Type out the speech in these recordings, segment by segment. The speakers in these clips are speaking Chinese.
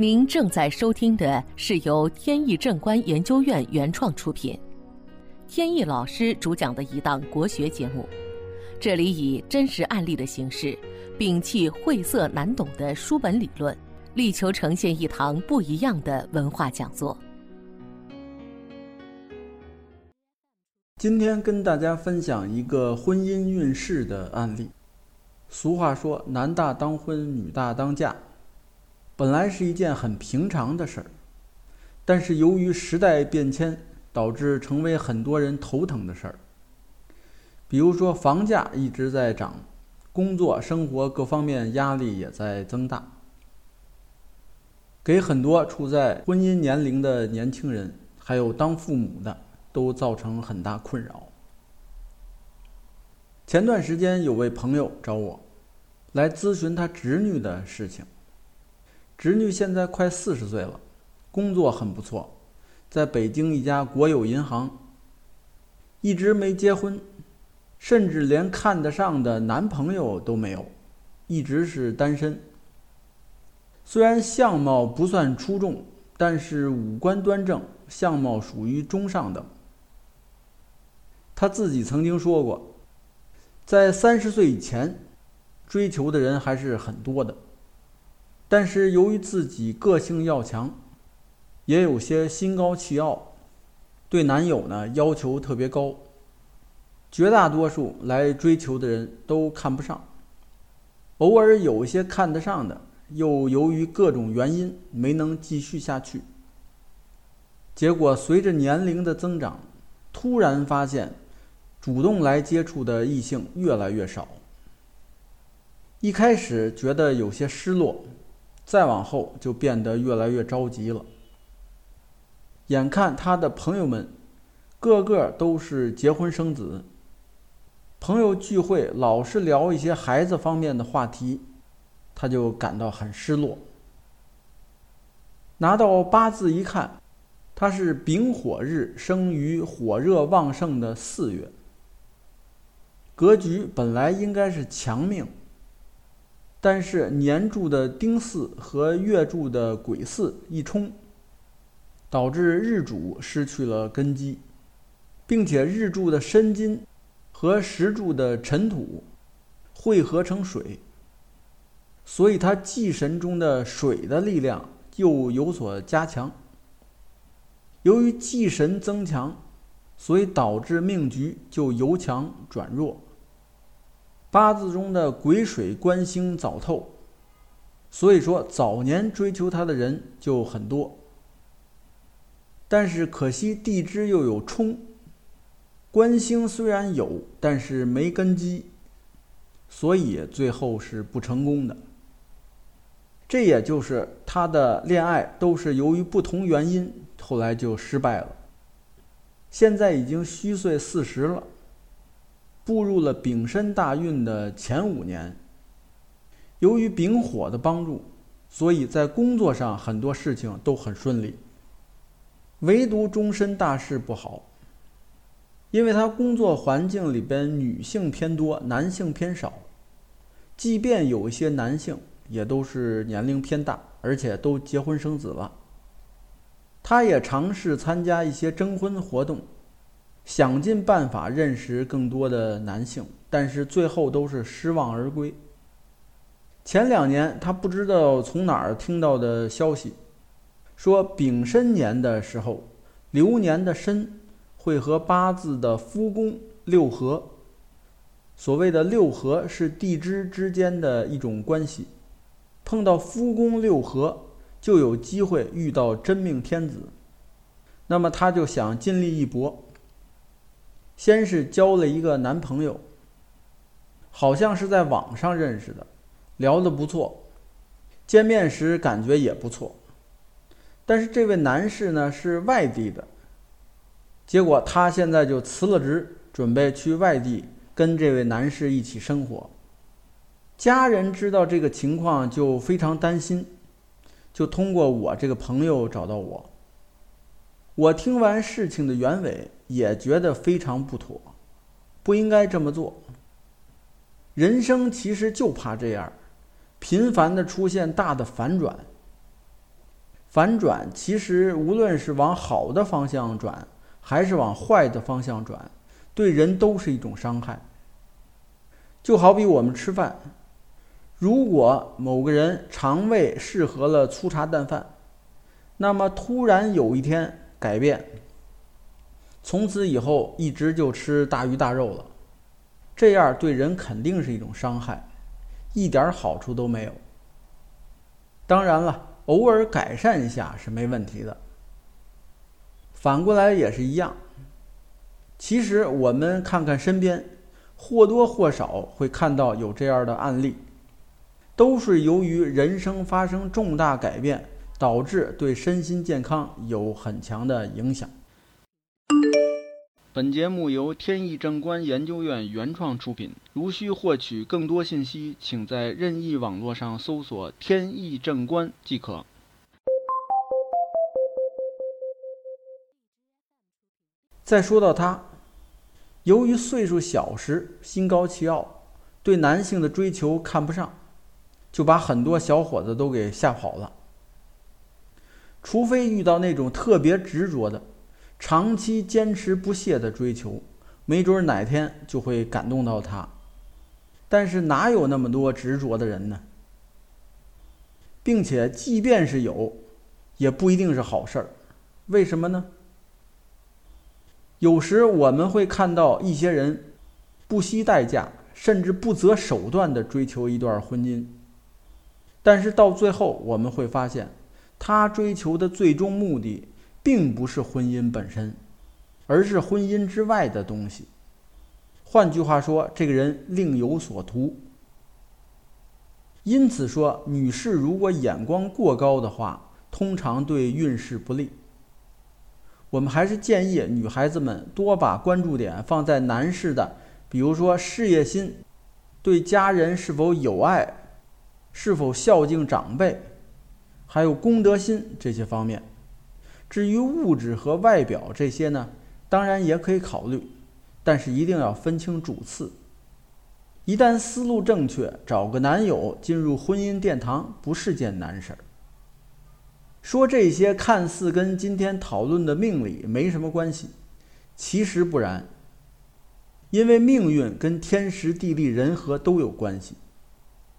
您正在收听的是由天意正观研究院原创出品，天意老师主讲的一档国学节目。这里以真实案例的形式，摒弃晦涩难懂的书本理论，力求呈现一堂不一样的文化讲座。今天跟大家分享一个婚姻运势的案例。俗话说：“男大当婚，女大当嫁。”本来是一件很平常的事儿，但是由于时代变迁，导致成为很多人头疼的事儿。比如说，房价一直在涨，工作、生活各方面压力也在增大，给很多处在婚姻年龄的年轻人，还有当父母的，都造成很大困扰。前段时间有位朋友找我，来咨询他侄女的事情。侄女现在快四十岁了，工作很不错，在北京一家国有银行。一直没结婚，甚至连看得上的男朋友都没有，一直是单身。虽然相貌不算出众，但是五官端正，相貌属于中上等。他自己曾经说过，在三十岁以前，追求的人还是很多的。但是由于自己个性要强，也有些心高气傲，对男友呢要求特别高。绝大多数来追求的人都看不上，偶尔有一些看得上的，又由于各种原因没能继续下去。结果随着年龄的增长，突然发现主动来接触的异性越来越少。一开始觉得有些失落。再往后就变得越来越着急了。眼看他的朋友们个个都是结婚生子，朋友聚会老是聊一些孩子方面的话题，他就感到很失落。拿到八字一看，他是丙火日生于火热旺盛的四月，格局本来应该是强命。但是年柱的丁巳和月柱的癸巳一冲，导致日主失去了根基，并且日柱的申金和时柱的辰土汇合成水，所以它忌神中的水的力量又有所加强。由于忌神增强，所以导致命局就由强转弱。八字中的癸水官星早透，所以说早年追求他的人就很多。但是可惜地支又有冲，官星虽然有，但是没根基，所以最后是不成功的。这也就是他的恋爱都是由于不同原因，后来就失败了。现在已经虚岁四十了。步入了丙申大运的前五年，由于丙火的帮助，所以在工作上很多事情都很顺利。唯独终身大事不好，因为他工作环境里边女性偏多，男性偏少。即便有一些男性，也都是年龄偏大，而且都结婚生子了。他也尝试参加一些征婚活动。想尽办法认识更多的男性，但是最后都是失望而归。前两年，他不知道从哪儿听到的消息，说丙申年的时候，流年的申会和八字的夫宫六合。所谓的六合是地支之间的一种关系，碰到夫宫六合，就有机会遇到真命天子。那么他就想尽力一搏。先是交了一个男朋友，好像是在网上认识的，聊得不错，见面时感觉也不错。但是这位男士呢是外地的，结果他现在就辞了职，准备去外地跟这位男士一起生活。家人知道这个情况就非常担心，就通过我这个朋友找到我。我听完事情的原委。也觉得非常不妥，不应该这么做。人生其实就怕这样，频繁的出现大的反转。反转其实无论是往好的方向转，还是往坏的方向转，对人都是一种伤害。就好比我们吃饭，如果某个人肠胃适合了粗茶淡饭，那么突然有一天改变，从此以后一直就吃大鱼大肉了，这样对人肯定是一种伤害，一点好处都没有。当然了，偶尔改善一下是没问题的。反过来也是一样。其实我们看看身边。或多或少会看到有这样的案例，都是由于人生发生重大改变，导致对身心健康有很强的影响。本节目由天意正观研究院原创出品。如需获取更多信息，请在任意网络上搜索“天意正观”即可。再说到他。由于岁数小时心高气傲，对男性的追求看不上，就把很多小伙子都给吓跑了。除非遇到那种特别执着的、长期坚持不懈的追求，没准哪天就会感动到他。但是哪有那么多执着的人呢？并且即便是有，也不一定是好事儿。为什么呢？有时我们会看到一些人不惜代价，甚至不择手段地追求一段婚姻，但是到最后我们会发现，他追求的最终目的并不是婚姻本身，而是婚姻之外的东西。换句话说，这个人另有所图。因此说，女士如果眼光过高的话，通常对运势不利。我们还是建议女孩子们多把关注点放在男士的，比如说事业心、对家人是否有爱、是否孝敬长辈，还有公德心这些方面。至于物质和外表这些呢，当然也可以考虑，但是一定要分清主次。一旦思路正确，找个男友进入婚姻殿堂不是件难事儿。说这些看似跟今天讨论的命理没什么关系，其实不然。因为命运跟天时地利人和都有关系。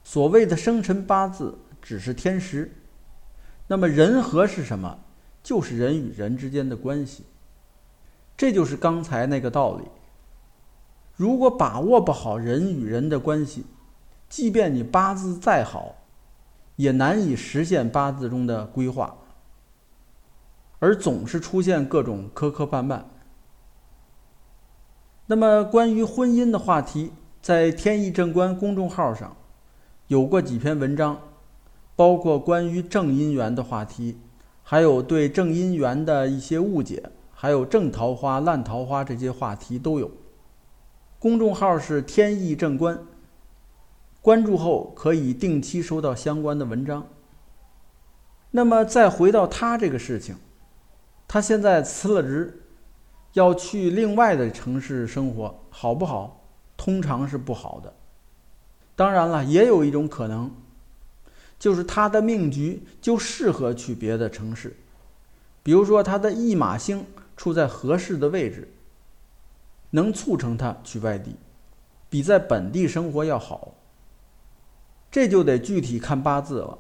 所谓的生辰八字只是天时，那么人和是什么？就是人与人之间的关系。这就是刚才那个道理。如果把握不好人与人的关系，即便你八字再好。也难以实现八字中的规划，而总是出现各种磕磕绊绊。那么，关于婚姻的话题，在天意正观公众号上有过几篇文章，包括关于正姻缘的话题，还有对正姻缘的一些误解，还有正桃花、烂桃花这些话题都有。公众号是天意正观。关注后可以定期收到相关的文章。那么再回到他这个事情，他现在辞了职，要去另外的城市生活，好不好？通常是不好的。当然了，也有一种可能，就是他的命局就适合去别的城市，比如说他的驿马星处在合适的位置，能促成他去外地，比在本地生活要好。这就得具体看八字了。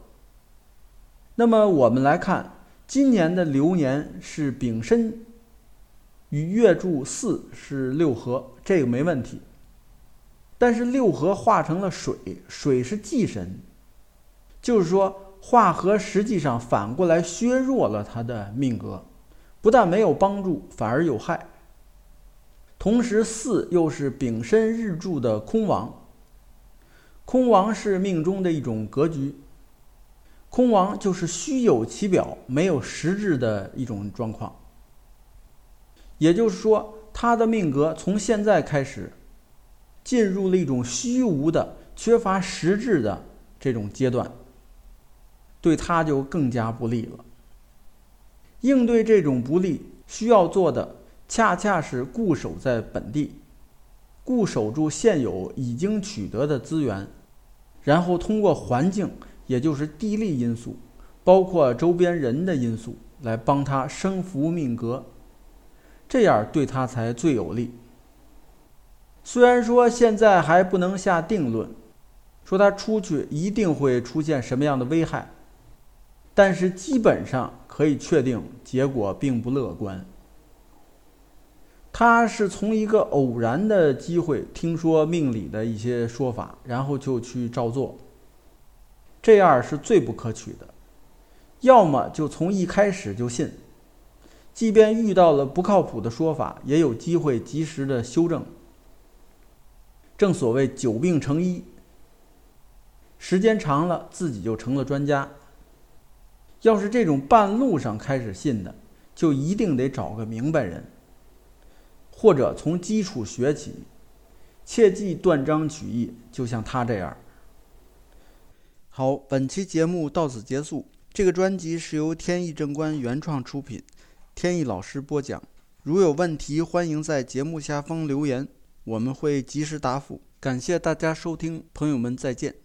那么我们来看，今年的流年是丙申，与月柱巳是六合，这个没问题。但是六合化成了水，水是忌神，就是说化合实际上反过来削弱了他的命格，不但没有帮助，反而有害。同时巳又是丙申日柱的空王。空王是命中的一种格局，空王就是虚有其表，没有实质的一种状况。也就是说，他的命格从现在开始进入了一种虚无的、缺乏实质的这种阶段，对他就更加不利了。应对这种不利，需要做的恰恰是固守在本地，固守住现有已经取得的资源。然后通过环境，也就是地利因素，包括周边人的因素来帮他生扶命格，这样对他才最有利。虽然说现在还不能下定论，说他出去一定会出现什么样的危害，但是基本上可以确定结果并不乐观。他是从一个偶然的机会听说命理的一些说法，然后就去照做，这样是最不可取的。要么就从一开始就信，即便遇到了不靠谱的说法，也有机会及时的修正。正所谓久病成医，时间长了自己就成了专家。要是这种半路上开始信的，就一定得找个明白人，或者从基础学起，切忌断章取义，就像他这样。好，本期节目到此结束。这个专辑是由天意正观原创出品，天意老师播讲。如有问题，欢迎在节目下方留言，我们会及时答复。感谢大家收听，朋友们再见。